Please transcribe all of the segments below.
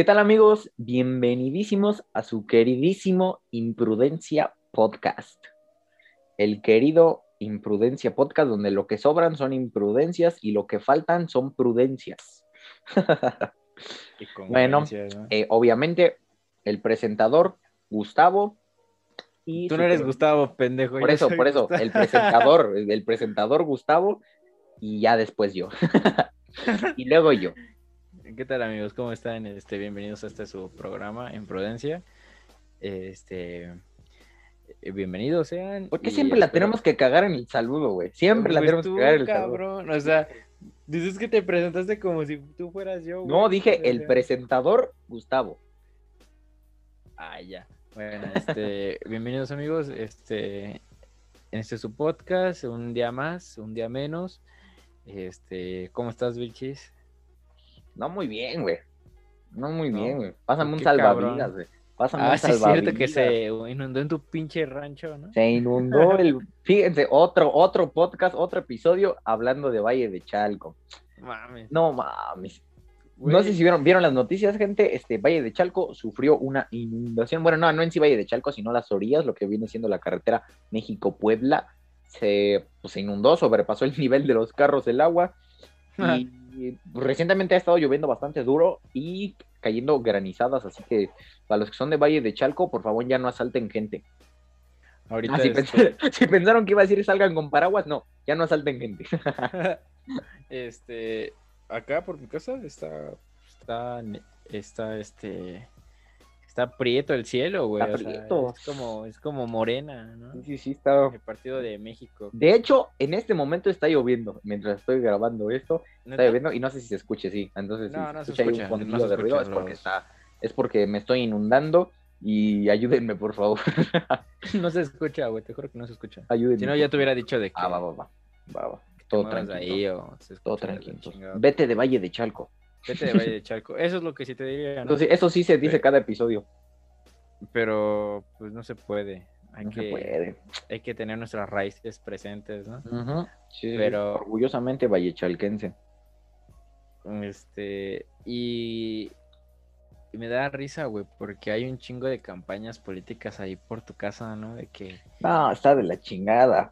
¿Qué tal amigos? Bienvenidísimos a su queridísimo Imprudencia Podcast. El querido Imprudencia Podcast, donde lo que sobran son imprudencias y lo que faltan son prudencias. bueno, eh, obviamente el presentador Gustavo. Y Tú no eres Gustavo, pendejo. Por eso, por eso, el presentador, el presentador Gustavo y ya después yo. y luego yo. ¿Qué tal amigos? ¿Cómo están? Este, bienvenidos a este su programa en Prudencia. Este, eh, bienvenidos sean. ¿Por qué siempre la tenemos que cagar en el saludo, güey? Siempre la tenemos que cagar en el cabrón, saludo. O sea, dices que te presentaste como si tú fueras yo. No, dije el presentador Gustavo. Ah, ya. Bueno, este, bienvenidos amigos. Este, en este su podcast, un día más, un día menos. Este, ¿cómo estás, Bichis? No muy bien, güey. No muy bien, güey. Pásame un salvavidas, güey. Pásame ah, un sí es cierto que se inundó en tu pinche rancho, ¿no? Se inundó el... Fíjense, otro, otro podcast, otro episodio hablando de Valle de Chalco. Mames. No mames. No sé si vieron, vieron las noticias, gente. Este Valle de Chalco sufrió una inundación. Bueno, no, no en sí Valle de Chalco, sino las orillas, lo que viene siendo la carretera México-Puebla. Se, pues, se inundó, sobrepasó el nivel de los carros el agua. Y recientemente ha estado lloviendo bastante duro y cayendo granizadas, así que para los que son de Valle de Chalco, por favor ya no asalten gente. Ahorita ah, si, pensaron que iba a decir salgan con paraguas, no, ya no asalten gente. este, acá por mi casa está, está, está, este, Está prieto el cielo, güey. Está prieto. es, como, es como morena, ¿no? Sí, sí, está. El partido de México. De hecho, en este momento está lloviendo. Mientras estoy grabando esto, está lloviendo y no sé si se escuche, sí. Entonces, no, si no se escucha, un no de ruido, es porque está, es porque me estoy inundando y ayúdenme, por favor. no se escucha, güey, te juro que no se escucha. Ayúdenme. Si no, ya te hubiera dicho de que. Ah, va, va, va. va, va. Todo tranquilo. Todo tranquilo. Vete de Valle de Chalco. Vete de Valle de Chalco. Eso es lo que sí te diría. ¿no? eso sí se dice cada episodio. Pero pues no se puede. Hay que, puede. Hay que tener nuestras raíces presentes, ¿no? sí, Pero orgullosamente vallechalquense. Este, y, y me da risa, güey, porque hay un chingo de campañas políticas ahí por tu casa, ¿no? De que No, está de la chingada.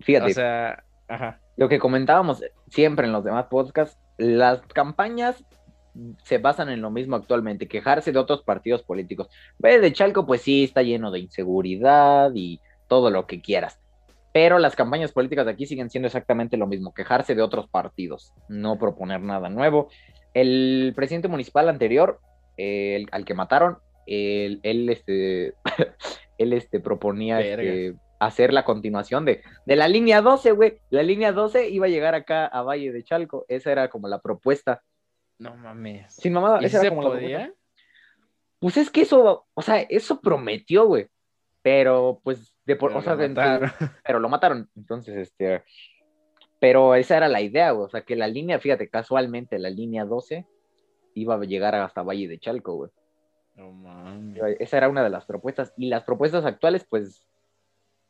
Fíjate. O sea, ajá. Lo que comentábamos siempre en los demás podcasts, las campañas se basan en lo mismo actualmente, quejarse de otros partidos políticos. Ve de Chalco, pues sí, está lleno de inseguridad y todo lo que quieras. Pero las campañas políticas de aquí siguen siendo exactamente lo mismo, quejarse de otros partidos, no proponer nada nuevo. El presidente municipal anterior, al que mataron, él, este, él este, proponía este, hacer la continuación de, de la línea 12, güey. La línea 12 iba a llegar acá a Valle de Chalco. Esa era como la propuesta no mames. Sin mamada, ¿Y esa era como podía? Pues es que eso, o sea, eso prometió, güey. Pero pues de por, o sea, pero lo mataron. Entonces, este, pero esa era la idea, güey. O sea, que la línea, fíjate, casualmente la línea 12 iba a llegar hasta Valle de Chalco, güey. No mames. Esa era una de las propuestas. Y las propuestas actuales, pues,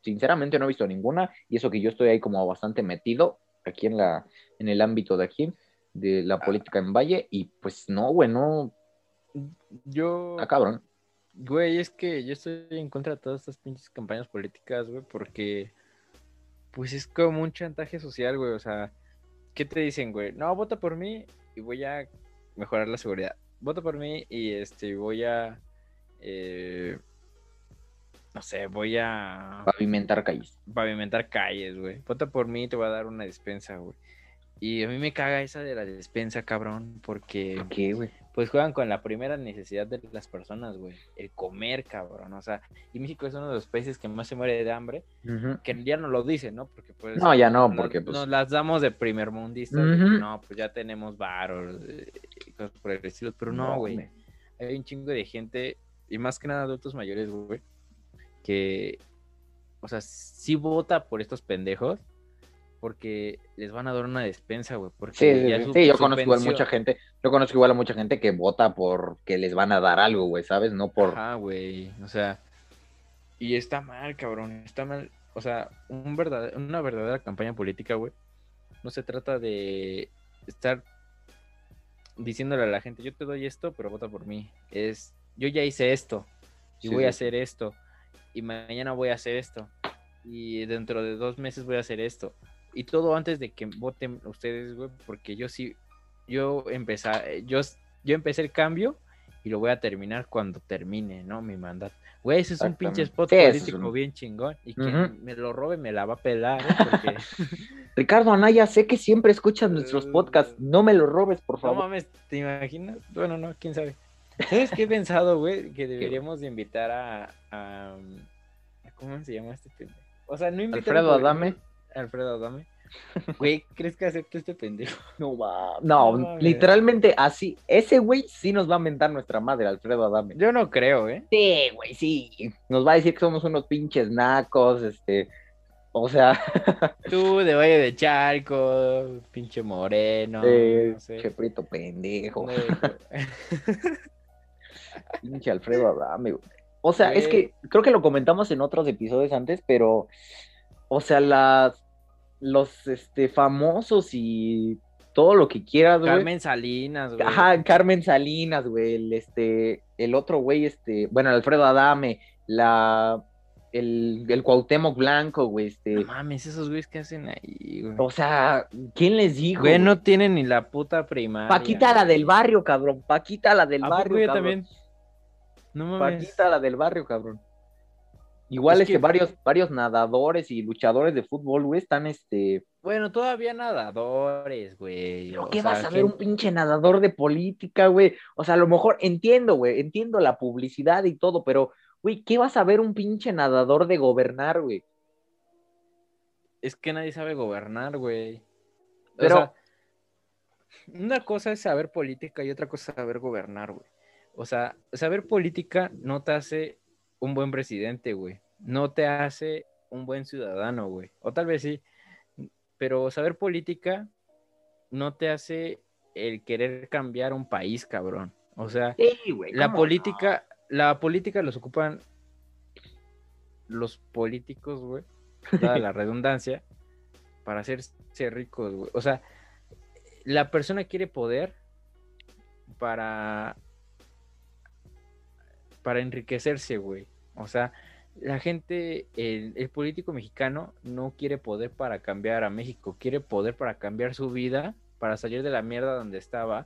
sinceramente no he visto ninguna. Y eso que yo estoy ahí como bastante metido aquí en la, en el ámbito de aquí de la ah. política en Valle y pues no, güey, no. Yo. Ah, cabrón. Güey, es que yo estoy en contra de todas estas pinches campañas políticas, güey, porque pues es como un chantaje social, güey, o sea, ¿qué te dicen, güey? No, vota por mí y voy a mejorar la seguridad. Vota por mí y este voy a eh, no sé, voy a pavimentar calles. Pavimentar calles, güey. Vota por mí y te voy a dar una despensa, güey. Y a mí me caga esa de la despensa, cabrón, porque... qué, güey? Pues juegan con la primera necesidad de las personas, güey. El comer, cabrón. O sea, y México es uno de los países que más se muere de hambre. Que ya no lo dicen, ¿no? Porque pues... No, ya no, porque pues... Nos las damos de primer mundista. No, pues ya tenemos varos, eh, cosas por el estilo. Pero no, güey. Hay un chingo de gente, y más que nada adultos mayores, güey, que... O sea, sí vota por estos pendejos porque les van a dar una despensa, güey. Sí, sí, yo conozco igual mucha gente, yo conozco igual a mucha gente que vota porque les van a dar algo, güey, ¿sabes? No por... Ah, güey, o sea, y está mal, cabrón, está mal. O sea, un verdad... una verdadera campaña política, güey, no se trata de estar diciéndole a la gente, yo te doy esto, pero vota por mí. Es, yo ya hice esto y voy a hacer esto y mañana voy a hacer esto y dentro de dos meses voy a hacer esto. Y todo antes de que voten ustedes, güey, porque yo sí, yo empecé, yo, yo empecé el cambio y lo voy a terminar cuando termine, ¿no? Mi mandato. Güey, ese es un pinche spot político bien chingón. Y quien me lo robe me la va a pelar, ¿eh? Porque... Ricardo Anaya, sé que siempre escuchas nuestros podcasts. No me lo robes, por favor. No mames, ¿te imaginas? Bueno, no, quién sabe. ¿Sabes qué he pensado, güey? Que deberíamos de invitar a, a, ¿Cómo se llama este pendejo? O sea, no invitar Alfredo Adame. Alfredo Adame. Güey, ¿crees que acepte este pendejo? No, va. No, literalmente así. Ese güey sí nos va a mentar nuestra madre, Alfredo Adame. Yo no creo, ¿eh? Sí, güey, sí. Nos va a decir que somos unos pinches nacos, este. O sea. Tú de Valle de Chalco, pinche moreno. no sé. prieto pendejo. pinche Alfredo Adame, güey. O sea, es que creo que lo comentamos en otros episodios antes, pero. O sea, las los este, famosos y todo lo que quieras, güey. Carmen Salinas, güey. Ajá, Carmen Salinas, güey. El, este, el otro güey, este, bueno, Alfredo Adame, la, el, el Cuauhtémoc Blanco, güey, este. No mames, esos güeyes que hacen ahí, güey. O sea, ¿quién les dijo? Güey, no tienen ni la puta primaria. Paquita la del barrio, cabrón. Paquita la del barrio, cabrón. también? No mames. Paquita la del barrio, cabrón. Igual es, que, varios, varios nadadores y luchadores de fútbol, güey, están este. Bueno, todavía nadadores, güey. qué vas a ver un pinche nadador de política, güey? O sea, a lo mejor entiendo, güey, entiendo la publicidad y todo, pero, güey, ¿qué vas a ver un pinche nadador de gobernar, güey? Es que nadie sabe gobernar, güey. Pero. O sea, una cosa es saber política y otra cosa es saber gobernar, güey. O sea, saber política no te hace un buen presidente, güey. No te hace un buen ciudadano, güey. O tal vez sí. Pero saber política no te hace el querer cambiar un país, cabrón. O sea, la política, la política los ocupan los políticos, güey. Toda la redundancia, para hacerse ricos, güey. O sea, la persona quiere poder para para enriquecerse, güey. O sea, la gente, el, político mexicano no quiere poder para cambiar a México, quiere poder para cambiar su vida, para salir de la mierda donde estaba,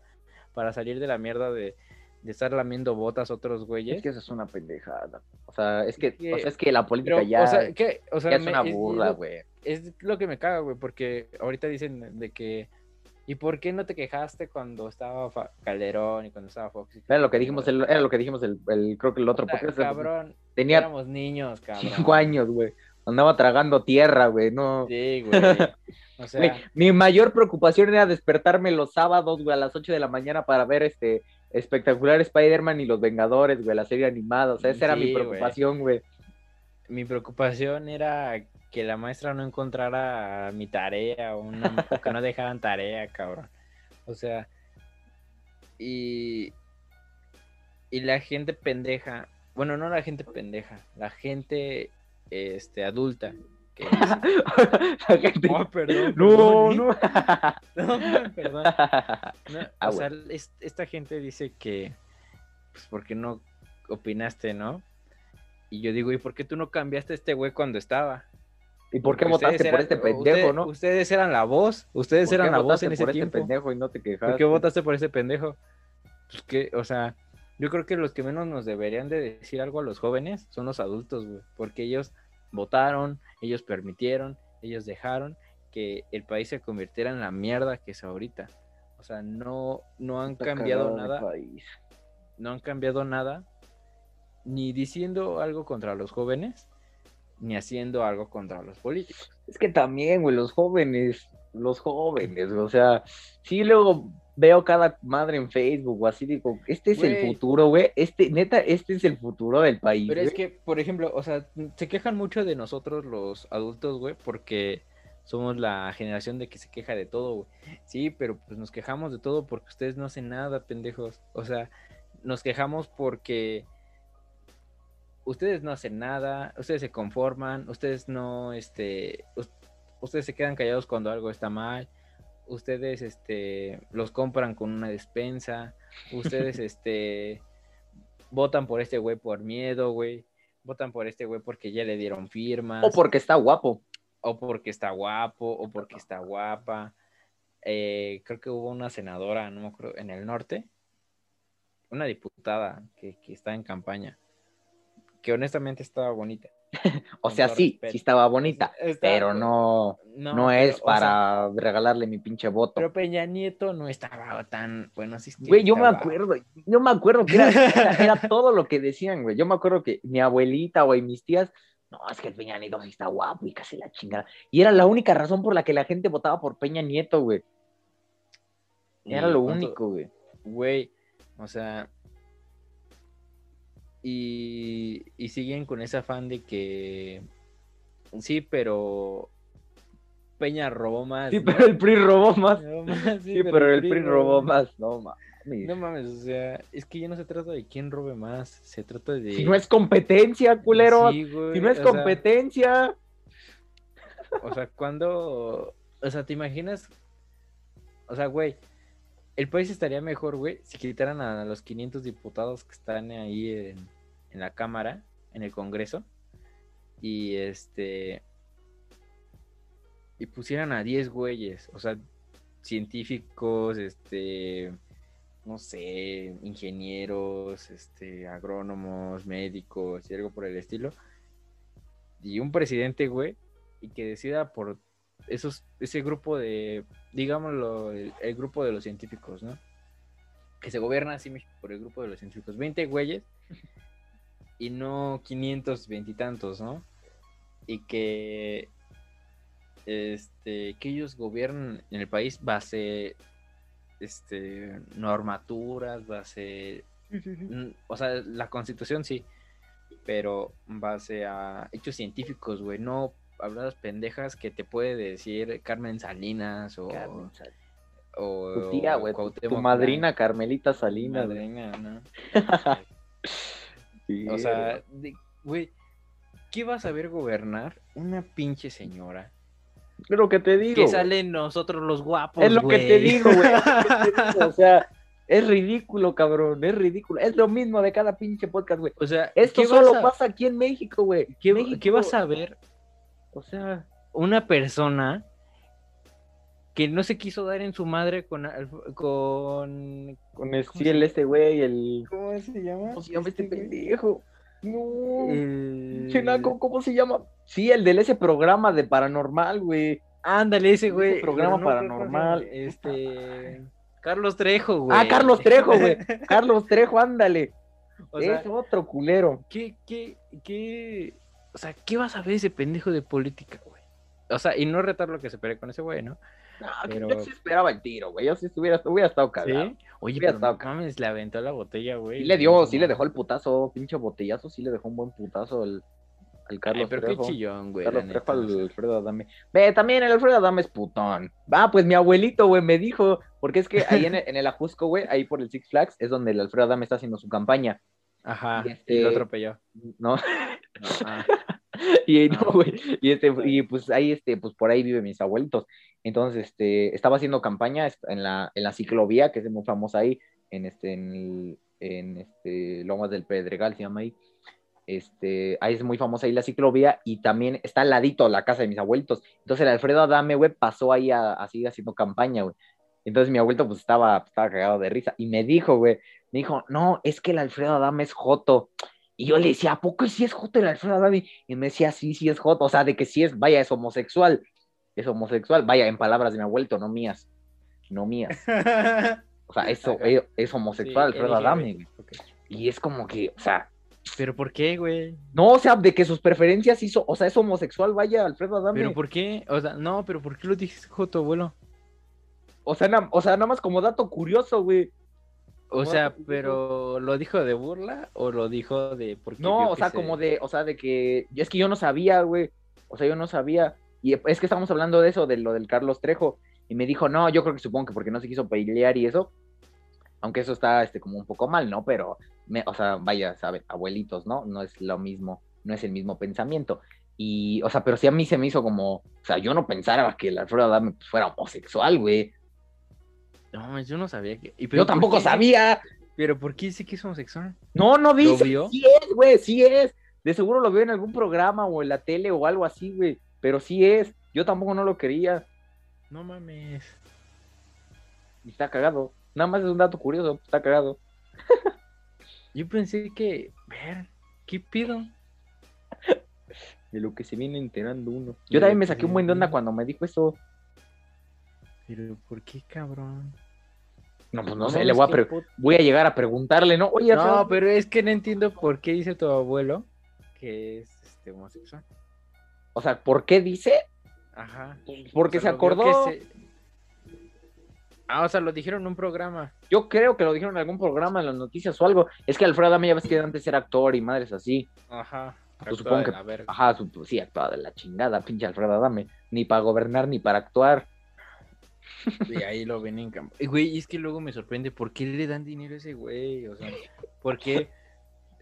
para salir de la mierda de, estar lamiendo botas a otros güeyes. Es que eso es una pendejada. O sea, es que, o sea, es que la política ya, o sea, que, o sea, es una burla, güey. es lo que me caga, güey, porque ahorita dicen de que ¿Y por qué no te quejaste cuando estaba Calderón y cuando estaba Fox? Era lo que dijimos, el, era lo que dijimos el, creo que el otro. Cabrón, tenía éramos niños, cabrón. Cinco años, güey. Andaba tragando tierra, güey, no. Sí, güey. O sea... mi mayor preocupación era despertarme los sábados, güey, a las 8 de la mañana para ver este espectacular Spider-Man y los Vengadores, güey, la serie animada. O sea, esa era mi preocupación, güey. Mi preocupación era que la maestra no encontrara mi tarea o, que no dejaran tarea, cabrón. O sea, y, y la gente pendeja, bueno, no la gente pendeja, la gente este, adulta. Que la gente... Oh, perdón, no, no. no, perdón. Ah, o sea, esta gente dice que, pues, porque no opinaste, no? Y yo digo, ¿y por qué tú no cambiaste a este güey cuando estaba? ¿Y por qué votaste por este pendejo, no? Ustedes eran la voz, ustedes eran la voz en ese por este pendejo y no te quejaste? ¿Por qué votaste por ese pendejo? Pues que, o sea, yo creo que los que menos nos deberían de decir algo a los jóvenes son los adultos, güey, porque ellos votaron, ellos permitieron, ellos dejaron que el país se convirtiera en la mierda que es ahorita. O sea, no, no han cambiado nada. No han cambiado nada, ni diciendo algo contra los jóvenes, ni haciendo algo contra los políticos. Es que también, güey, los jóvenes, los jóvenes, o sea, sí luego veo cada madre en Facebook o así, digo, este es el futuro, güey, este, neta, este es el futuro del país. Pero es que, por ejemplo, o sea, se quejan mucho de nosotros los adultos, güey, porque somos la generación de que se queja de todo, güey. Sí, pero pues nos quejamos de todo porque ustedes no hacen nada, pendejos. O sea, nos quejamos porque ustedes no hacen nada, ustedes se conforman, ustedes no, este, ustedes se quedan callados cuando algo está mal, ustedes este, los compran con una despensa, ustedes este, votan por este güey por miedo, güey, votan por este güey porque ya le dieron firmas. O porque está guapo. O porque está guapo, o porque está guapa. Eh, creo que hubo una senadora, no me acuerdo, en el norte, una diputada que, que está en campaña, que honestamente estaba bonita. o sea, sí, sí estaba bonita, pero no, no, es para regalarle mi pinche voto. Pero Peña Nieto no estaba tan, bueno, sí. Güey, yo me acuerdo, yo me acuerdo que era, todo lo que decían, güey. Yo me acuerdo que mi abuelita, güey, mis tías, no, es que el Peña Nieto sí está guapo y casi la chingada. Y era la única razón por la que la gente votaba por Peña Nieto, güey. Era lo único, güey. Güey, o sea, y, siguen con ese afán de que sí, pero Peña robó más. Sí, pero el PRI robó más. sí, pero, el PRI, robó más. No mames. No mames, o sea, es que ya no se trata de quién robe más, se trata de. Si no es competencia, culero. si no es competencia. o sea, cuando. O sea, ¿te imaginas? O sea, güey, el país estaría mejor, güey, si quitaran a los 500 diputados que están ahí en, la Cámara, en el Congreso, y este. Y pusieran a 10 güeyes, o sea, científicos, este. No sé, ingenieros, este, agrónomos, médicos y algo por el estilo. Y un presidente, güey, y que decida por esos, ese grupo de, digámoslo, el, grupo de los científicos, ¿no? Que se gobierna así por el grupo de los científicos. 20 güeyes y no 500 veintitantos, ¿no? Y que este que ellos gobiernan en el país base este normaturas, base o sea, la constitución sí, pero base a hechos científicos, güey, no habladas pendejas que te puede decir Carmen Salinas o. O, tu tía, güey. Tu, madrina Carmelita Salinas. Madrina, ¿no? o sea, güey, ¿qué vas a ver gobernar una pinche señora? Es lo que te digo. Que salen nosotros los guapos. Es lo que te digo, güey. o sea, es ridículo, cabrón. Es ridículo. Es lo mismo de cada pinche podcast, güey. O sea, esto solo pasa aquí en México, güey. ¿Qué, ¿Qué, vas a ver o sea, una persona que no se quiso dar en su madre con con con el, sí, el este güey, el ¿Cómo se llama? ¿Cómo se llama este, este pendejo? No. Chenaco, ¿cómo se llama? Sí, el del ese programa de paranormal, güey. Ándale, ese güey. programa paranormal. Este. Carlos Trejo, güey. Ah, Carlos Trejo, güey. Carlos Trejo, ándale. es otro culero. ¿Qué, qué, qué, o sea, ¿qué vas a ver ese pendejo de política, güey? O sea, y no retar lo que se peleé con ese güey, ¿no? No, pero... yo sí esperaba el tiro, güey. Yo sí estuviera, hubiera estado cagado. ¿Sí? Oye, pero estado mames, le aventó la botella, güey. Sí le dio, sí le dejó el putazo, pinche botellazo, sí le dejó un buen putazo al, al Carlos Ay, pero qué chillón, güey. Carlos Trejo al Alfredo Adame. Ve, también el Alfredo Adame es putón. Va, pues mi abuelito, güey, me dijo, porque es que ahí en el, en el Ajusco, güey, ahí por el Six Flags, es donde el Alfredo Adame está haciendo su campaña. Ajá, y, este... lo atropelló. No. no ah. y no, güey, y este, y pues ahí, este, pues por ahí viven mis abuelitos. Entonces, este, estaba haciendo campaña en la, en la ciclovía, que es muy famosa ahí, en este, en, en este, Lomas del Pedregal, se llama ahí. Este, ahí es muy famosa ahí la ciclovía y también está al ladito la casa de mis abuelitos. Entonces el Alfredo Adame, güey, pasó ahí a, así haciendo campaña, güey. Entonces mi abuelito pues estaba, estaba cagado de risa y me dijo, güey, me dijo, no, es que el Alfredo Adame es Joto. Y yo le decía, ¿a poco sí es Joto el Alfredo Adame? Y me decía, sí, sí es Joto. O sea, de que sí es, vaya, es homosexual. Es homosexual. Vaya, en palabras de mi abuelito, no mías. No mías. O sea, eso es, homosexual Alfredo Adame. Y es como que, o sea. ¿Pero por qué, güey? No, o sea, de que sus preferencias hizo, o sea, es homosexual, vaya, Alfredo Adame. ¿Pero por qué? O sea, no, pero ¿por qué lo dijiste Joto, abuelo? O sea, o sea, nada más como dato curioso, güey. O sea, pero ¿lo dijo de burla o lo dijo de porque No, o sea, como de, o sea, de que es que yo no sabía, güey. O sea, yo no sabía y es que estamos hablando de eso de lo del Carlos Trejo y me dijo, "No, yo creo que supongo que porque no se quiso pelear y eso." Aunque eso está este como un poco mal, ¿no? Pero me, o sea, vaya, sabe, abuelitos, ¿no? No es lo mismo, no es el mismo pensamiento. Y, o sea, pero sí a mí se me hizo como, o sea, yo no pensaba que el Alfredo Adame fuera homosexual, güey. No, yo no sabía que. yo tampoco sabía. Pero ¿por qué dice que es homosexual? No, no dice. Sí es, güey, sí es. De seguro lo veo en algún programa o en la tele o algo así, güey. Pero sí es. Yo tampoco no lo quería. No mames. Y está cagado. Nada más es un dato curioso, está cagado. Yo pensé que, ver, ¿qué pido? De lo que se viene enterando uno. Yo también me saqué un buen de onda cuando me dijo eso. Pero, ¿por qué, cabrón? No, pues no, sé, le voy a, voy a llegar a preguntarle, ¿no? Oye, no, pero es que no entiendo por qué dice tu abuelo que es este, homosexual. O sea, ¿por qué dice? Ajá. Porque se acordó. Ah, o sea, lo dijeron en un programa. Yo creo que lo dijeron en algún programa, en las noticias o algo. Es que Alfredo Adame ya ves que antes era actor y madres así. Ajá. Pues supongo que. Ajá, sí, actuaba de la chingada, pinche Alfredo Adame. Ni para gobernar ni para actuar. Y ahí lo ven en campo. Güey, y es que luego me sorprende, ¿por qué le dan dinero a ese güey? O sea, ¿por qué,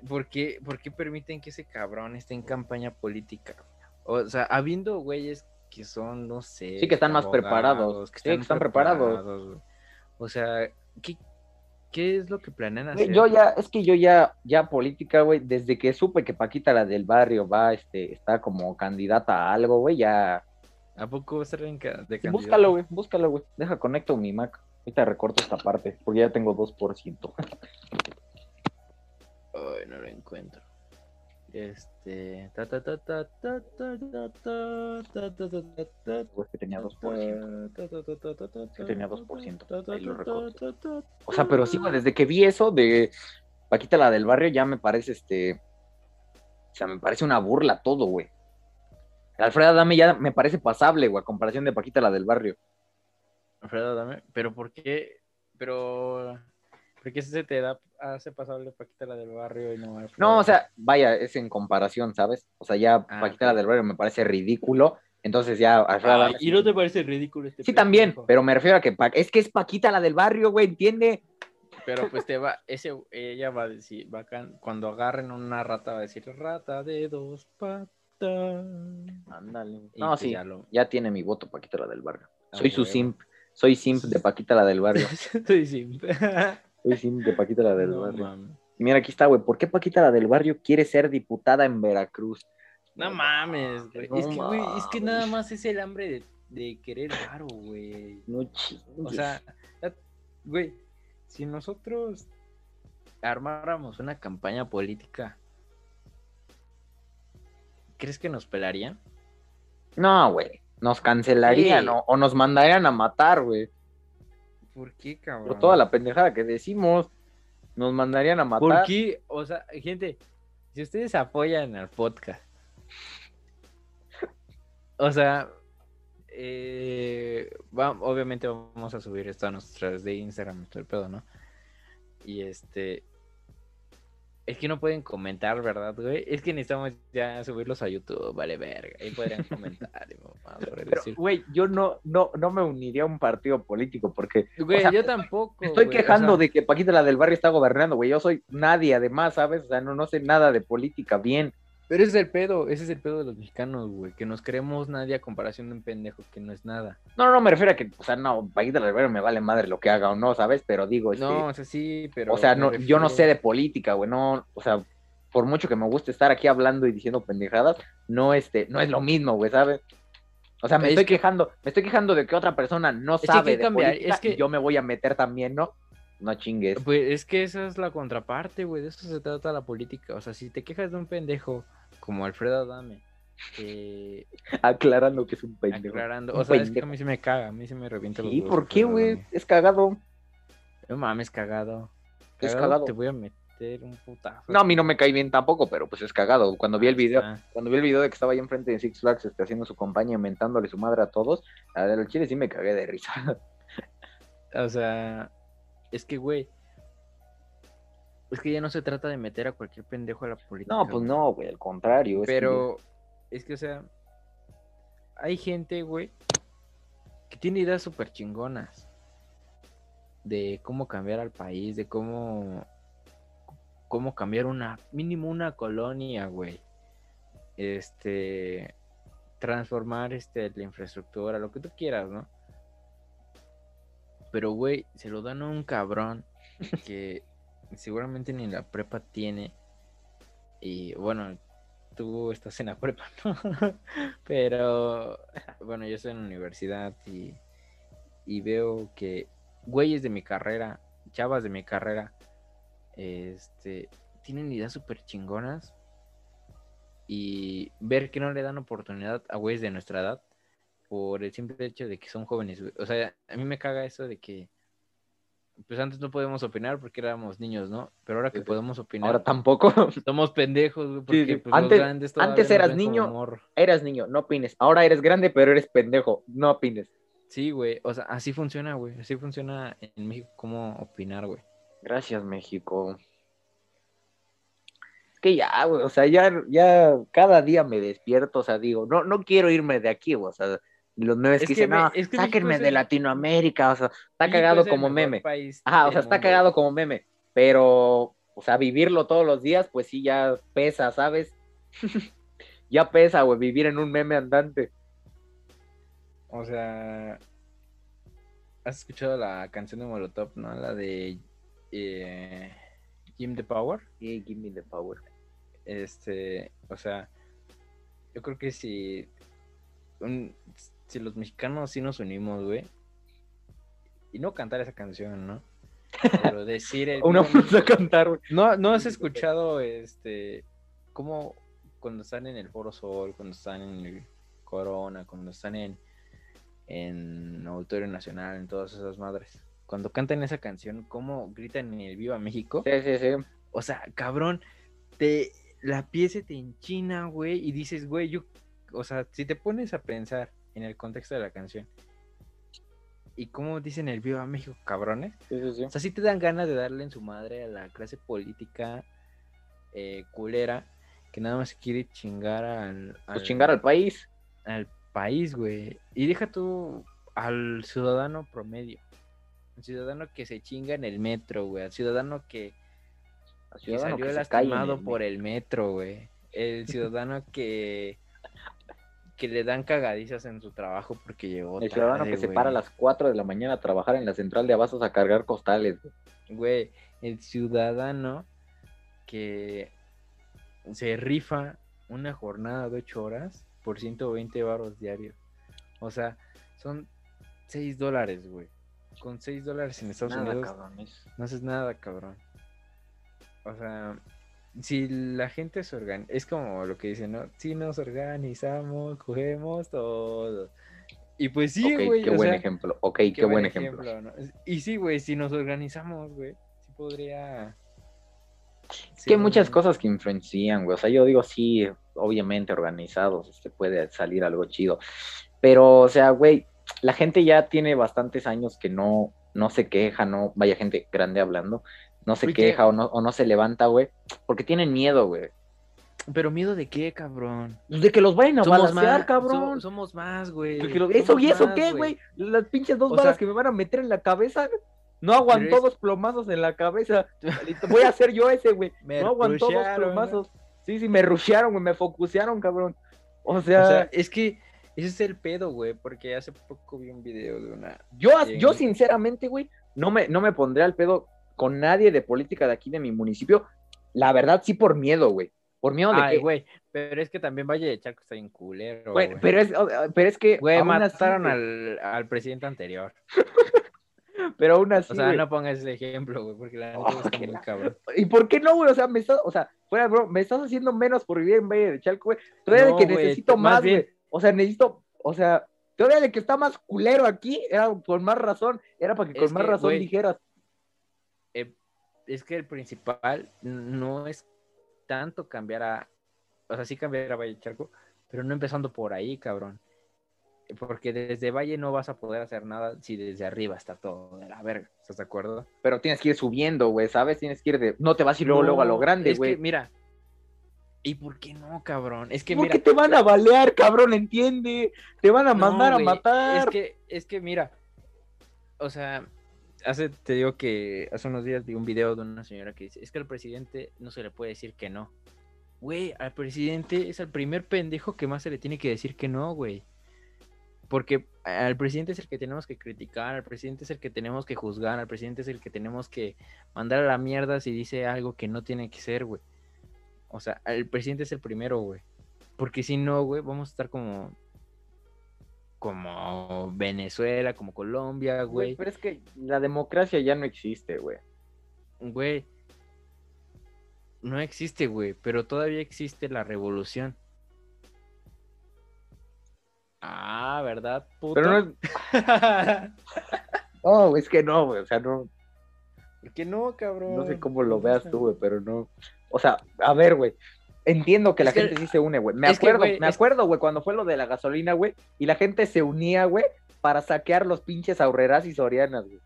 por qué, por qué permiten que ese cabrón esté en campaña política? O sea, habiendo güeyes que son, no sé. Sí, que están más preparados. Que están, preparados. O sea, ¿qué, ¿qué, es lo que planean hacer? Yo ya, es que yo ya, ya política, güey, desde que supe que Paquita, la del barrio, va, este, está como candidata a algo, güey, ya. ¿A poco va a ser de candidata? búscalo, güey, búscalo, güey. Deja, conecto mi Mac. Ahorita recorto esta parte, porque ya tengo 2%. Ay, no lo encuentro. Este. Ta, ta, ta, ta, ta, ta, ta, ta, ta, ta, ta, Pues que tenía 2%. Que tenía 2%. Ahí lo O sea, pero sí, desde que vi eso de Paquita la del barrio, ya me parece este. O sea, me parece una burla todo, güey. Alfredo Adame ya me parece pasable, güey, a comparación de Paquita la del barrio. Alfredo Adame, pero ¿por qué? Pero ¿por qué se te da hace pasable Paquita la del barrio y no No, o sea, vaya, es en comparación, ¿sabes? O sea, ya ah, Paquita la del barrio me parece ridículo. Entonces ya Alfredo ¿Y no te parece ridículo este Sí, también, pero me refiero a que es que es Paquita la del barrio, güey, ¿entiende? Pero pues te va, ese, ella va a decir, va cuando agarren una rata va a decir, rata de dos patas. Ándale. No, pues sí, ya, tiene mi voto Paquita la del barrio. Ah, soy su simp, soy simp de Paquita la del barrio. soy simp. soy simp de Paquita la del barrio. Mira, aquí está, güey. ¿Por qué Paquita la del barrio quiere ser diputada en Veracruz? No mames, güey. es que, güey, es que nada más es el hambre de, de querer varo, güey. No chingues. O sea, güey, si nosotros armáramos una campaña política ¿crees que nos pelarían? No, güey. Nos cancelarían o, nos mandarían a matar, güey. ¿Por qué, cabrón? Por toda la pendejada que decimos. Nos mandarían a matar. ¿Por qué? O sea, gente, si ustedes apoyan al podcast. O sea, eh, obviamente vamos a subir esto a nuestras de Instagram, todo el pedo, ¿no? Y este, es que no pueden comentar, ¿verdad, güey? Es que necesitamos ya subirlos a YouTube, vale verga. Ahí podrían comentar. Pero, güey, yo no, no, no me uniría a un partido político porque. Güey, yo tampoco. estoy quejando de que Paquita la del barrio está gobernando, güey. Yo soy nadie, además, ¿sabes? O sea, no, no sé nada de política bien. Pero ese es el pedo, ese es el pedo de los mexicanos, güey, que nos creemos nadie a comparación de un pendejo que no es nada. No, no, me refiero a que, o sea, no, Paquita Rivera me vale madre lo que haga o no, ¿sabes? Pero digo, este, No, o sea, sí, pero... O sea, no, yo no sé de política, güey, no, o sea, por mucho que me guste estar aquí hablando y diciendo pendejadas, no, este, no es lo mismo, güey, ¿sabes? O sea, me estoy quejando, me estoy quejando de que otra persona no sabe de política es que... yo me voy a meter también, ¿no? No chingues. Pues es que esa es la contraparte, güey, de eso se trata la política. O sea, si te quejas de un pendejo como Alfredo Adame. Aclarando que es un pendejo. Aclarando. O sea, es que a mí se me caga, a mí se me revienta los ¿Y por qué, güey? Es cagado. No mames, cagado. Es cagado. Te voy a meter un putazo. No, a mí no me cae bien tampoco, pero pues es cagado. Cuando vi el video, cuando vi el video de que estaba ahí enfrente de Six Flags este, haciendo su compañía, mentándole su madre a todos, a ver, el chile sí me cagué de risa. o sea, es que, güey, es que ya no se trata de meter a cualquier pendejo a la política. No, pues no, güey, al contrario. Pero es que, o sea, hay gente, güey, que tiene ideas súper chingonas de cómo cambiar al país, de cómo, cómo cambiar una, mínimo una colonia, güey. Este, transformar este, la infraestructura, lo que tú quieras, ¿no? Pero, güey, se lo dan a un cabrón que seguramente ni la prepa tiene. Y bueno, tú estás en la prepa, ¿no? Pero, bueno, yo estoy en la universidad y, y veo que güeyes de mi carrera, chavas de mi carrera, este, tienen ideas súper chingonas. Y ver que no le dan oportunidad a güeyes de nuestra edad por el simple hecho de que son jóvenes. O sea, a mí me caga eso de que pues antes no podíamos opinar porque éramos niños, ¿no? Pero ahora que podemos opinar. Ahora tampoco. Somos pendejos, güey. Porque, pues, antes, antes eras niño, eras niño, no opines. Ahora eres grande, pero eres pendejo, no opines. Sí, güey. O sea, así funciona, güey. Así funciona en México cómo opinar, güey. Gracias, México. Es que ya, güey, o sea, ya, ya cada día me despierto, o sea, digo, no, no quiero irme de aquí, güey, o sea, los memes que, dicen, no, sáquenme de Latinoamérica, o sea, está cagado como meme. Ajá, o sea, está cagado como meme, pero, o sea, vivirlo todos los días, pues sí, ya pesa, ¿sabes? ya pesa, güey, vivir en un meme andante. O sea, ¿has escuchado la canción de Molotov, no? La de eh, Give the Power. Sí, Give me the Power. Este, o sea, yo creo que si un, si los mexicanos sí nos unimos, güey, y no cantar esa canción, ¿no? Pero decir el... A cantar, güey. No, ¿No has escuchado, este, cómo cuando están en el Foro Sol, cuando están en el Corona, cuando están en, en Auditorio Nacional, en todas esas madres? Cuando cantan esa canción, ¿cómo gritan en el Viva México? Sí, sí, sí. O sea, cabrón, te, la pieza te enchina, güey, y dices, güey, yo, o sea, si te pones a pensar en el contexto de la canción. Y como dicen el Viva México, cabrones. O sea, sí te dan ganas de darle en su madre a la clase política eh, culera que nada más quiere chingar al, pues chingar al país. Al país, güey. Y deja tú al ciudadano promedio. Al ciudadano que se chinga en el metro, güey. Al ciudadano que, ciudadano salió lastimado por el metro, güey. El ciudadano que que le dan cagadizas en su trabajo porque llegó. El ciudadano que se para a las 4 de la mañana a trabajar en la central de abastos a cargar costales. Güey, el ciudadano que se rifa una jornada de 8 horas por 120 baros diarios. O sea, son 6 dólares, güey. Con 6 dólares en Estados Unidos no haces nada, cabrón. O sea, si la gente se organiza, es como lo que dicen, ¿no? Si nos organizamos, cogemos todo. Y pues sí, güey. qué buen ejemplo. Ok, qué, buen, ejemplo. Y sí, güey, si nos organizamos, güey, sí podría. Es que hay muchas cosas que influencian, güey. O sea, yo digo, sí, obviamente organizados, se este, puede salir algo chido. Pero, o sea, güey, la gente ya tiene bastantes años que no, no se queja, no, vaya gente grande hablando, no se queja o no, o no se levanta, güey, porque tienen miedo, güey. Pero miedo de qué, cabrón? Pues de que los vayan a somos más, cabrón. somos más, güey. Eso y eso qué, güey. Las pinches dos balas que me van a meter en la cabeza. No aguantó dos plomazos en la cabeza. Voy a hacer yo ese, güey. No aguantó dos plomazos. Sí, sí, me rushearon, güey. Me focusearon, cabrón. O sea, o sea, es que ese es el pedo, güey. Porque hace poco vi un video de una. Yo, yo sinceramente, güey, no me, no me pondré al pedo con nadie de política de aquí de mi municipio. La verdad, sí, por miedo, güey. Por miedo de Ay, güey, pero es que también Valle de Chaco está en culero. Güey, pero es, pero es que. Güey, mataron al, al, presidente anterior. pero aún así. O sea, no pongas ese ejemplo, güey, porque la oh, está muy cabrón. ¿Y por qué no, güey? O sea, me estás, o sea, fuera, bro, me estás haciendo menos por vivir en Valle de Chalco, güey. Todavía de que necesito más, güey. O sea, necesito, o sea, todavía de que está más culero aquí, era por más razón, era para que con más razón dijeras es que el principal no es tanto cambiar a, o sea, sí cambiar a Valle Charco, pero no empezando por ahí, cabrón. Porque desde Valle no vas a poder hacer nada si desde arriba está todo de la verga, ¿estás de acuerdo? Pero tienes que ir subiendo, güey, ¿sabes? Tienes que ir de, no te vas y luego, luego a lo grande, güey. Mira, ¿y por qué no, cabrón? Es que, Porque te van a balear, cabrón, entiende. Te van a mandar a matar. Es que, es que, mira, o sea, hace, te digo que hace unos días vi un video de una señora que dice, es que al presidente no se le puede decir que no. Güey, al presidente es el primer pendejo que más se le tiene que decir que no, güey. Porque al presidente es el que tenemos que criticar, al presidente es el que tenemos que juzgar, al presidente es el que tenemos que mandar a la mierda si dice algo que no tiene que ser, güey. O sea, el presidente es el primero, güey. Porque si no, güey, vamos a estar como. Como Venezuela, como Colombia, güey. Pero es que la democracia ya no existe, güey. Güey. No existe, güey. Pero todavía existe la revolución. Ah, ¿verdad, puto? Pero no es... no, es que no, güey. O sea, no. ¿Por qué no, cabrón? No sé cómo lo veas tú, güey, pero no. O sea, a ver, güey. Entiendo que la gente sí se une, güey. Me acuerdo, me acuerdo, güey, cuando fue lo de la gasolina, güey, y la gente se unía, güey, para saquear los pinches ahorreras y sorianas, güey.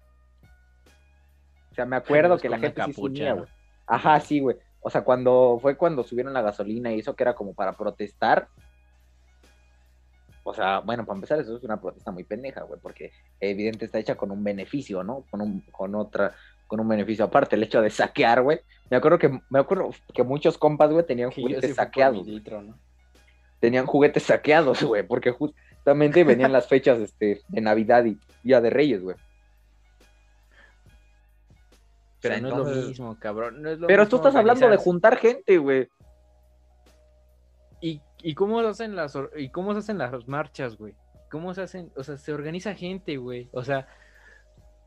O sea, me acuerdo que la gente sí se unía, güey. Ajá, sí, güey. O sea, cuando fue cuando subieron la gasolina y eso que era como para protestar. O sea, bueno, para empezar, eso es una protesta muy pendeja, güey, porque evidente está hecha con un beneficio, ¿no? Con, un, con otra, con un beneficio aparte, el hecho de saquear, güey. Me acuerdo que, me acuerdo que muchos compas, güey, tenían juguetes saqueados. Tenían juguetes saqueados, güey, porque justamente venían las fechas este, de Navidad y Día de Reyes, güey. Pero no es lo mismo, cabrón. pero tú estás hablando de juntar gente, güey. ¿Y, ¿Y, cómo se hacen las y cómo se hacen las marchas, güey? ¿Cómo se hacen? O sea, se organiza gente, güey. O sea,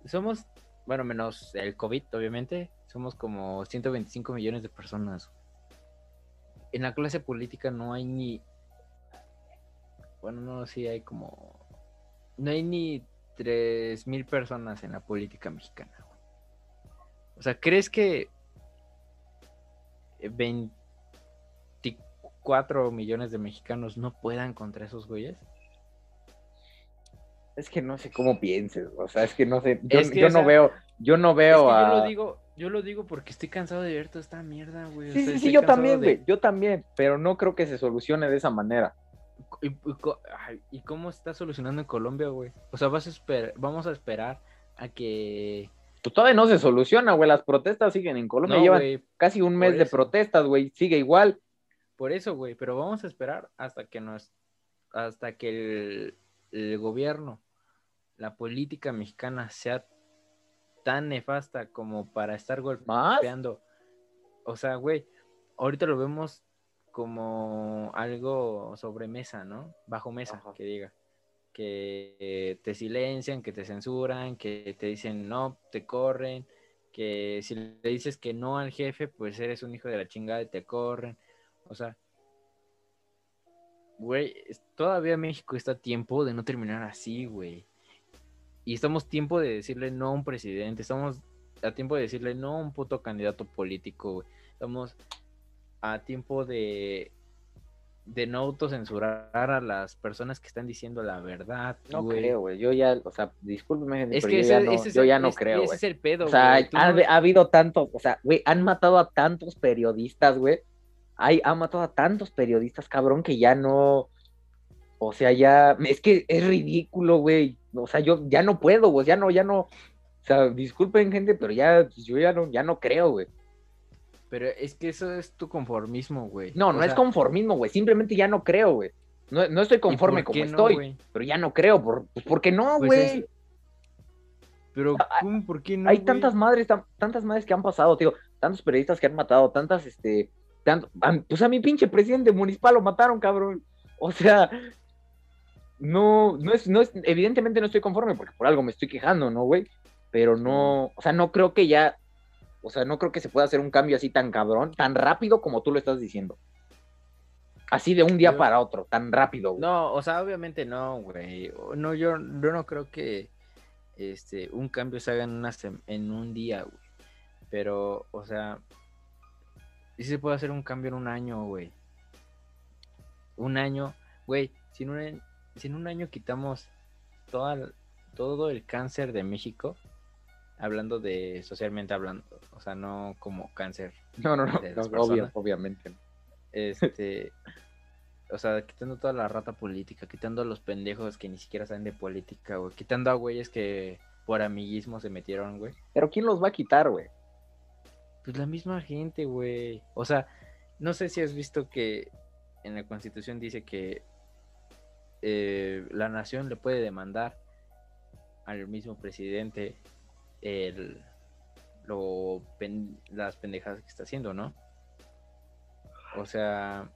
somos bueno, menos el COVID, obviamente, somos como 125 millones de personas. En la clase política no hay ni, bueno, no, sí hay como, no hay ni 3 mil personas en la política mexicana. O sea, ¿crees que 24 millones de mexicanos no puedan contra esos güeyes? Es que no sé cómo pienses, o sea, es que no sé, yo, no veo, yo no veo a... Yo lo digo, yo lo digo porque estoy cansado de ver toda esta mierda, güey. Sí, sí, sí, yo también, güey, yo también, pero no creo que se solucione de esa manera. ¿Y, cómo está solucionando en Colombia, güey? O sea, vas a esperar, vamos a esperar a que... Pues todavía no se soluciona, güey, las protestas siguen en Colombia, llevan casi un mes de protestas, güey, sigue igual. Por eso, güey, pero vamos a esperar hasta que nos, hasta que el, el gobierno la política mexicana sea tan nefasta como para estar golpeando. O sea, güey, ahorita lo vemos como algo sobre mesa, ¿no? Bajo mesa, que diga. Que te silencian, que te censuran, que te dicen no, te corren, que si le dices que no al jefe, pues eres un hijo de la chingada y te corren. O sea, güey, todavía México está a tiempo de no terminar así, güey. Y estamos tiempo de decirle no a un presidente, estamos a tiempo de decirle no a un puto candidato político, Estamos a tiempo de, de no autocensurar a las personas que están diciendo la verdad. No creo, güey. Yo ya, o sea, discúlpeme, pero yo, ya no, yo ya no creo, güey. Ese es el pedo, O sea, ha, habido tanto, o sea, güey, han matado a tantos periodistas, güey. Hay, han matado a tantos periodistas, cabrón, que ya no. O sea, ya. Es que es ridículo, güey o sea, yo ya no puedo, güey, ya no, ya no, o sea, disculpen gente, pero ya, pues, yo ya no, ya no creo, güey. Pero es que eso es tu conformismo, güey. No, no es conformismo, güey, simplemente ya no creo, güey. No, no estoy conforme como estoy, pero ya no creo, por, pues porque no, pues güey. Pero, ¿cómo? ¿Por qué no? Hay tantas madres, tantas madres que han pasado, tío, tantos periodistas que han matado, tantas, este, tanto, pues a mi pinche presidente municipal lo mataron, cabrón. O sea, no, no es, no es, evidentemente no estoy conforme porque por algo me estoy quejando, ¿no, güey? Pero no, o sea, no creo que ya, o sea, no creo que se pueda hacer un cambio así tan cabrón, tan rápido como tú lo estás diciendo. Así de un día para otro, tan rápido. Güey. No, o sea, obviamente no, güey. No, yo, yo no creo que este, un cambio se haga en, una en un día, güey. Pero, o sea, sí se puede hacer un cambio en un año, güey. Un año, güey, sin un, si en un año quitamos todo el cáncer de México, hablando de socialmente hablando, o sea, no como cáncer. No, no, no, obviamente. Este, o sea, quitando toda la rata política, quitando a los pendejos que ni siquiera saben de política, güey, quitando a güeyes que por amiguismo se metieron, güey. Pero ¿quién los va a quitar, güey? Pues la misma gente, güey. O sea, no sé si has visto que en la Constitución dice que eh, la nación le puede demandar al mismo presidente el, lo, las pendejadas que está haciendo, ¿no? O sea,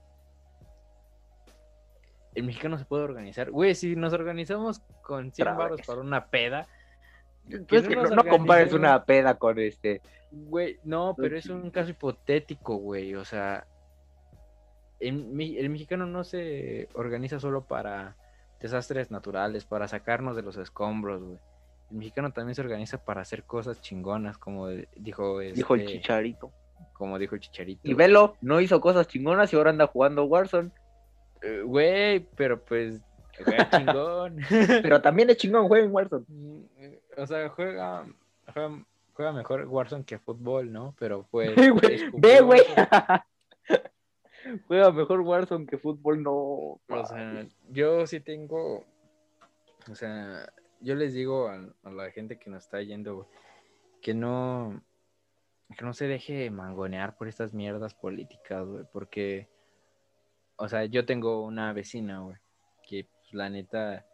el mexicano se puede organizar. Güey, si nos organizamos con 100 baros para una peda. Pues que no, compares una peda con este. Güey, no, pero es un caso hipotético, güey. O sea, el, el mexicano no se organiza solo para desastres naturales, para sacarnos de los escombros, güey. El mexicano también se organiza para hacer cosas chingonas, como dijo... dijo el este, Chicharito. Como dijo el Chicharito. Y Velo no hizo cosas chingonas y ahora anda jugando Warzone. Eh, güey, pero pues... Juega chingón. pero también es chingón, juega en Warzone. Mm, o sea, juega, juega, mejor Warzone que fútbol, ¿no? Pero pues... Ve, güey. Juega mejor Warzone que fútbol, no. O sea, yo sí tengo... O sea, yo les digo a, la gente que nos está yendo, que no, que no se deje mangonear por estas mierdas políticas, güey, porque, o sea, yo tengo una vecina, güey, que pues, la neta,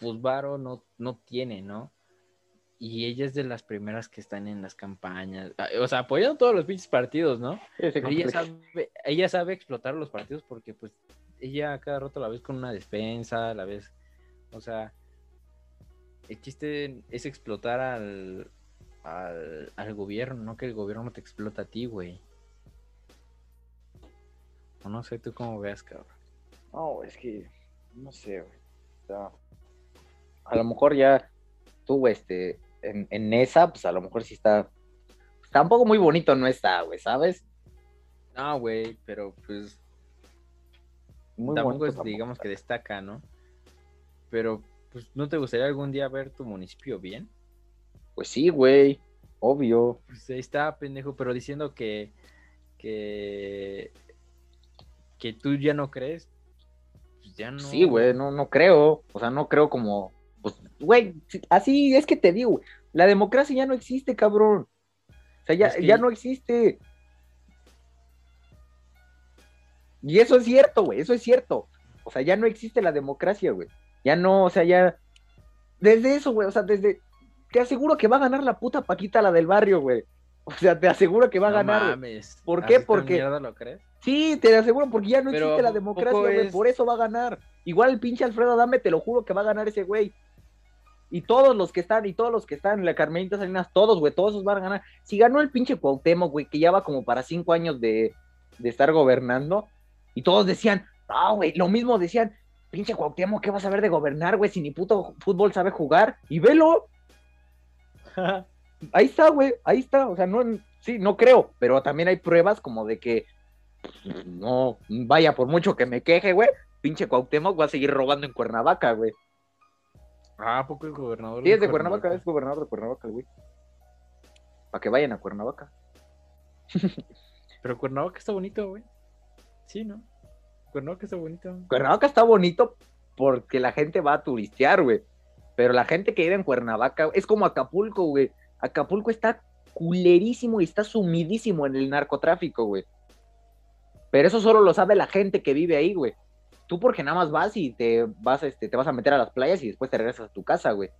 pues varo no, no tiene, ¿no? Y ella es de las primeras que están en las campañas, ah, o sea, apoyando todos los pinches partidos, ¿no? ella sabe, ella sabe explotar los partidos porque, pues, ella cada rato la ves con una despensa, la ves o sea, el chiste es explotar al, al, gobierno, no que el gobierno te explota a ti, güey. O no sé tú cómo veas, cabrón. No, es que, no sé, güey. O sea, a lo mejor ya tú, este, en, en esa, pues a lo mejor sí está. Tampoco muy bonito no está, güey, ¿sabes? No, güey, pero pues. Muy tampoco es, digamos, que destaca, ¿no? pero pues ¿no te gustaría algún día ver tu municipio bien? Pues sí, güey, obvio. Pues ahí está, pendejo, pero diciendo que que que tú ya no crees, pues ya no. Sí, güey, no, no creo, o sea, no creo como, pues, güey, así es que te digo, la democracia ya no existe, cabrón. O sea, ya, ya no existe. Y eso es cierto, güey, eso es cierto. O sea, ya no existe la democracia, güey. Ya no, o sea, ya. Desde eso, güey, o sea, desde. Te aseguro que va a ganar la puta Paquita, la del barrio, güey. O sea, te aseguro que va a ganar. Mames. ¿Por qué? Porque. lo crees? Sí, te aseguro, porque ya no existe la democracia, güey. Por eso va a ganar. Igual el pinche Alfredo Adame, te lo juro que va a ganar ese güey. Y todos los que están, y todos los que están la Carmelita Salinas, todos, güey, todos esos van a ganar. Si ganó el pinche Cuauhtémoc, güey, que ya va como para cinco años de, de estar gobernando, y todos decían, no, güey, lo mismo decían, pinche Cuauhtémoc, ¿qué vas a ver de gobernar, güey? Si ni puto fútbol sabe jugar. Y velo. ahí está, güey, ahí está. O sea, no, sí, no creo, pero también hay pruebas como de que no, vaya, por mucho que me queje, güey, pinche Cuauhtémoc va a seguir robando en Cuernavaca, güey. Ah, poco es gobernador. Sí, es de Cuernavaca, es gobernador de Cuernavaca, güey. Para que vayan a Cuernavaca. Pero Cuernavaca está bonito, güey. Sí, ¿no? Cuernavaca está bonito. Cuernavaca está bonito porque la gente va a turistear, güey. Pero la gente que vive en Cuernavaca es como Acapulco, güey. Acapulco está culerísimo y está sumidísimo en el narcotráfico, güey. Pero eso solo lo sabe la gente que vive ahí, güey. Tú porque nada más vas y te vas, este, te vas a meter a las playas y después te regresas a tu casa, güey.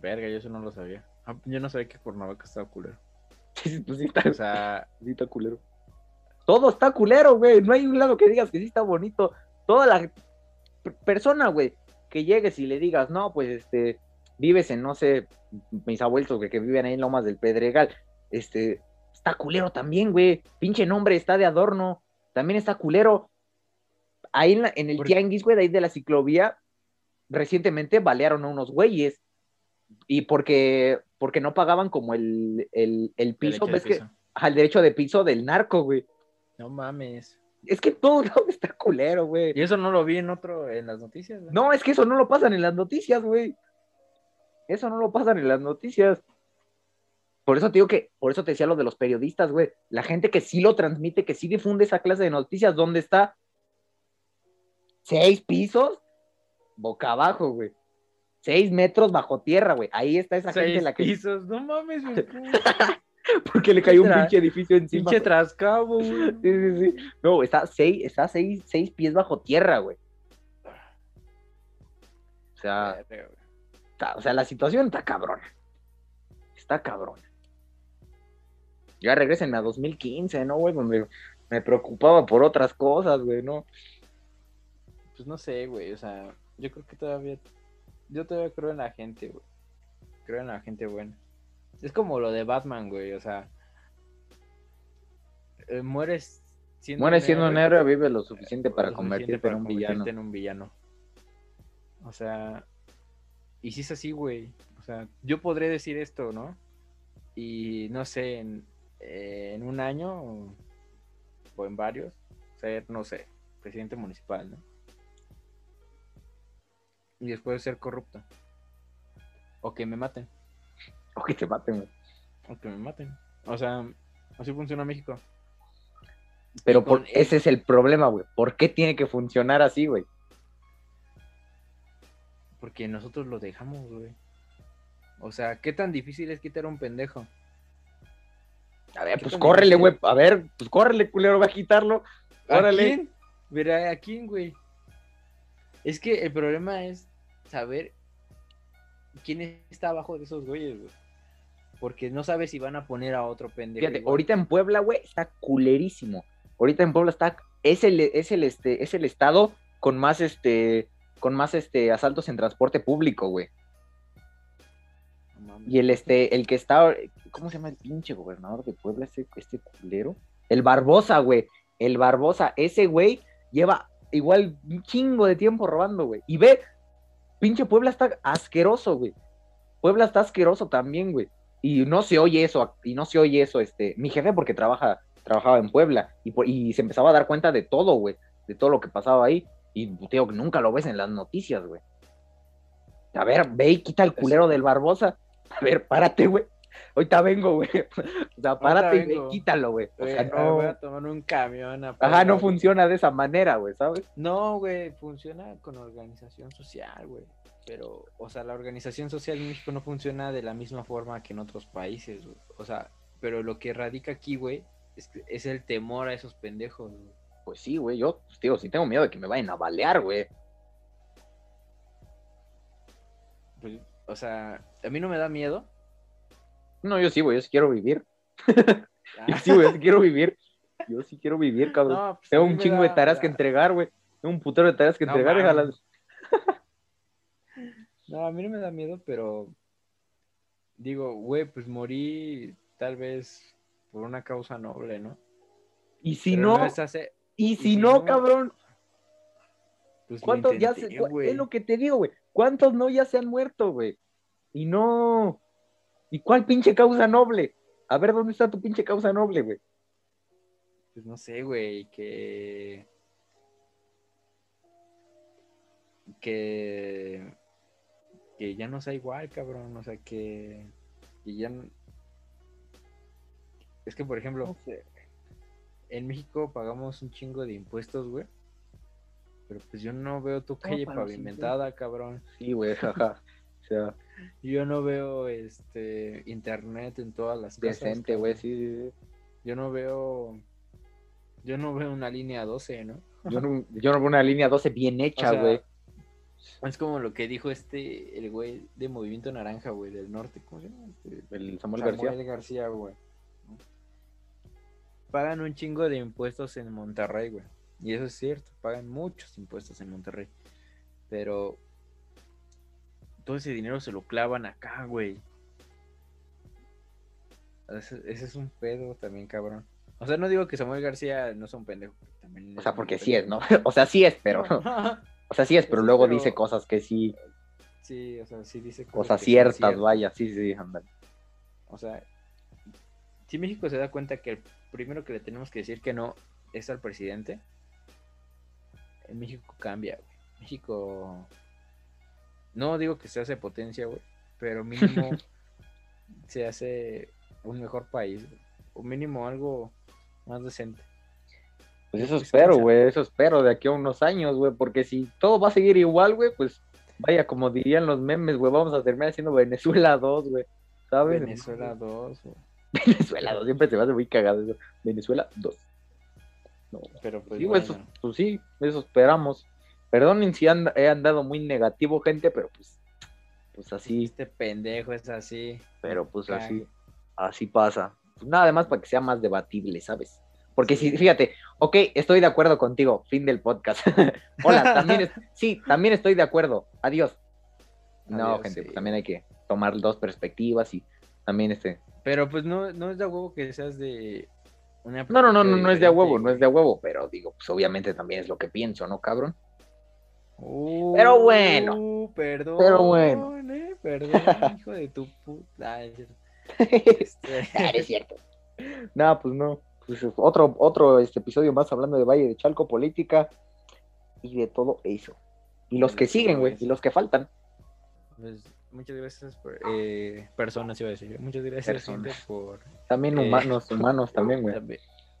Verga, yo eso no lo sabía. Ah, yo no sabía que Cuernavaca estaba culero. Sí, pues sí está, o sea, sí está culero todo está culero, güey. No hay un lado que digas que sí está bonito. Toda la persona, güey, que llegues y le digas, no, pues este, vives en, no sé, mis abuelos que, que viven ahí en Lomas del Pedregal, este, está culero también, güey. Pinche nombre está de adorno. También está culero. Ahí en, en el tianguis, güey, de ahí de la ciclovía, recientemente balearon a unos güeyes. Y porque, porque no pagaban como el, el, piso, ves que, al derecho de piso del narco, güey. No mames. Es que todo está culero, güey. Y eso no lo vi en otro, en las noticias. No, es que eso no lo pasan en las noticias, güey. Eso no lo pasan en las noticias. Por eso te digo que, por eso te decía lo de los periodistas, güey. La gente que sí lo transmite, que sí difunde esa clase de noticias, ¿dónde está? Seis pisos, boca abajo, güey. Seis metros bajo tierra, güey. Ahí está esa gente la que. pisos, no mames, Porque le cayó un pinche edificio encima. Pinche trascabo, güey. Sí, sí, sí. No, está seis, está seis, seis pies bajo tierra, güey. O sea, o sea, la situación está cabrona. Está cabrona. Ya regresen a 2015, ¿no, güey? Donde me preocupaba por otras cosas, güey, ¿no? Pues no sé, güey, o sea, yo creo que todavía, yo todavía creo en la gente, güey. Creo en la gente buena. Es como lo de Batman, güey, o sea, eh, mueres siendo Mueres siendo un héroe, vive lo suficiente para convertirte en un villano. en un villano. O sea, y si es así, güey, o sea, yo podré decir esto, ¿no? Y no sé, en, en un año o en varios, ser, no sé, presidente municipal, ¿no? Y después ser corrupto. O que me maten. O que te maten. O que me maten. O sea, así funciona México. Pero por, ese es el problema, güey. ¿Por qué tiene que funcionar así, güey? Porque nosotros lo dejamos, güey. O sea, ¿qué tan difícil es quitar un pendejo? A ver, pues córrele, güey. A ver, pues córrele, culero, va a quitarlo. Órale. ¿A quién? Verá, ¿a quién, güey? Es que el problema es saber quién está abajo de esos güeyes, güey. Porque no sabes si van a poner a otro pendejo. Fíjate, ahorita en Puebla, güey, está culerísimo. Ahorita en Puebla está, es el, es el, este, es el estado con más, este, con más, este, asaltos en transporte público, güey. Y el, este, el que está, ¿cómo se llama el pinche gobernador de Puebla, este, este culero? El Barbosa, güey. El Barbosa, ese güey lleva igual un chingo de tiempo robando, güey. Y ve, pinche Puebla está asqueroso, güey. Puebla está asqueroso también, güey. Y no se oye eso, y no se oye eso, este, mi jefe porque trabaja, trabajaba en Puebla y, y se empezaba a dar cuenta de todo, güey, de todo lo que pasaba ahí. Y digo, nunca lo ves en las noticias, güey. A ver, ve y quita el culero del Barbosa. A ver, párate, güey. Ahorita vengo, güey. O sea, párate y quítalo, güey. O sea, no. Voy a tomar un camión. Ajá, no funciona de esa manera, güey, ¿sabes? No, güey, funciona con organización social, güey. Pero, o sea, la organización social en México no funciona de la misma forma que en otros países, güey. O sea, pero lo que radica aquí, güey, es, es el temor a esos pendejos, güey. Pues sí, güey, yo, pues, digo, sí tengo miedo de que me vayan a balear, güey. Pues, o sea, a mí no me da miedo, no, yo sí, güey, yo sí quiero vivir. yo sí, güey, yo sí quiero vivir. Yo sí quiero vivir, cabrón. Pues, Tengo un chingo de tareas que entregar, güey. Tengo un putero de tareas que entregar, déjalas. no, a mí no me da miedo, pero digo, güey, pues morí tal vez por una causa noble, ¿no? Y si no, y, si, no, cabrón. Pues ¿Cuántos ya se, es lo que te digo, güey. ¿Cuántos no ya se han muerto, güey? Y no, ¿Y cuál pinche causa noble? A ver, ¿dónde está tu pinche causa noble, güey? Pues no sé, güey, que... Que... Que ya no sea igual, cabrón, o sea, que... Que ya... Es que, por ejemplo, en México pagamos un chingo de impuestos, güey. Pero pues yo no veo tu calle pavimentada, cabrón. Sí, güey, jaja. O sea, yo no veo este internet en todas las casas. Decente, güey, sí, Yo no veo. Yo no veo una línea 12, ¿no? Yo no, yo no veo una línea 12 bien hecha, güey. es como lo que dijo este, el güey de Movimiento Naranja, güey, del norte. ¿Cómo se llama? Este, el Samuel, García. Samuel García, güey. Pagan un chingo de impuestos en Monterrey, güey. Y eso es cierto, pagan muchos impuestos en Monterrey. Pero todo ese dinero se lo clavan acá, güey. Ese, es un pedo también, cabrón. O sea, no digo que Samuel García no sea un pendejo. o sea, porque sí es, ¿no? o sea, sí es, pero. o sea, sí es, pero luego dice cosas que sí. Sí, o sea, sí dice cosas. Cosas ciertas, vaya, sí, sí, ándale. O sea, si México se da cuenta que el primero que le tenemos que decir que no es al presidente, en México cambia, güey. México no digo que se hace potencia, güey, pero mínimo se hace un mejor país, o mínimo algo más decente. Pues eso espero, güey, eso espero de aquí a unos años, güey, porque si todo va a seguir igual, güey, pues vaya, como dirían los memes, güey, vamos a terminar haciendo Venezuela 2, güey, ¿sabes? Venezuela 2, güey. Venezuela 2, siempre se me hace muy cagado eso. Venezuela 2. No, pero pues, sí, eso, pues sí, eso esperamos. Perdonen si he andado muy negativo, gente, pero pues, pues así. Este pendejo es así. Pero pues así, así pasa. Pues nada más para que sea más debatible, ¿sabes? Porque si, fíjate, ok, estoy de acuerdo contigo, fin del podcast. Hola, también, sí, también estoy de acuerdo. Adiós. no, gente, pues también hay que tomar dos perspectivas y también este. Pero pues no, no es de huevo que seas de una No, no, no, no, no es de huevo, no es de huevo, pero digo, pues obviamente también es lo que pienso, ¿no, cabrón? pero bueno. Uh, perdón. Pero bueno. Eh, perdón, hijo de tu puta. Este... Ah, es cierto. No, pues no. Pues, otro, otro este episodio más hablando de Valle de Chalco, política y de todo eso. Y los que siguen, güey, y los que faltan. Pues muchas gracias por eh, personas, iba a decir. Muchas gracias por. También eh, humanos, humanos también, güey.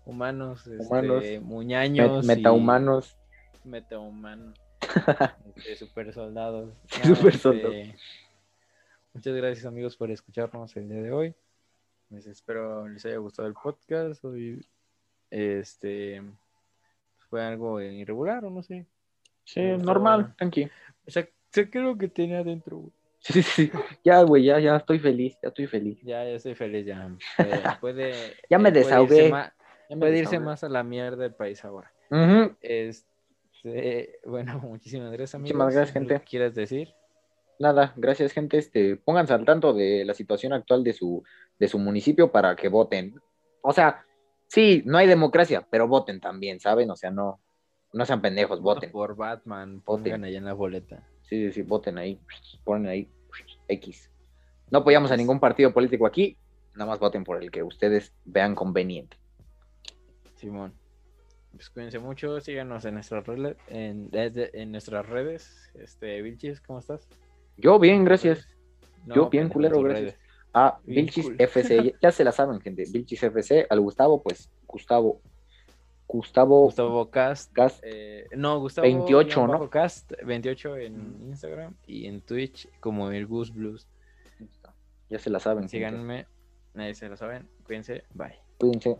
Humanos, este, muñaños. metahumanos. Metahumanos. Este, super soldados. super soldados. Este, muchas gracias, amigos, por escucharnos el día de hoy. Les espero les haya gustado el podcast. Hoy, este, fue algo irregular o no sé. Sí, normal, tranqui. O sea, lo que tenía adentro, Sí, sí, ya, güey, ya, ya estoy feliz, ya estoy feliz. Ya, ya estoy feliz, ya. puede, ya me desahogué. Puede irse, más, a la mierda del país ahora. este, bueno, muchísimas gracias, amigos. Muchísimas gracias, gente. ¿Qué quieres decir? Nada, gracias, gente. Este, pónganse al tanto de la situación actual de su, de su municipio para que voten. O sea, sí, no hay democracia, pero voten también, ¿saben? O sea, no, no sean pendejos, voten. Por Batman, pongan allá en la boleta. Sí, sí, sí, voten ahí, ponen ahí X. No apoyamos a ningún partido político aquí, nada más voten por el que ustedes vean conveniente. Simón. Pues cuídense mucho, síganos en nuestras redes, en, en nuestras redes. Este, Vilchis, ¿cómo estás? Yo bien, gracias. Yo bien, culero, gracias. Ah, Vilchis FC, ya se la saben, gente. Vilchis FC, al Gustavo, pues Gustavo Gustavo, Gustavo Cast. Eh, no, Gustavo 28, ¿no? Cast 28 en Instagram y en Twitch como el Goose Blues. Ya se la saben. Síganme, nadie se lo saben. Cuídense, bye. Cuídense.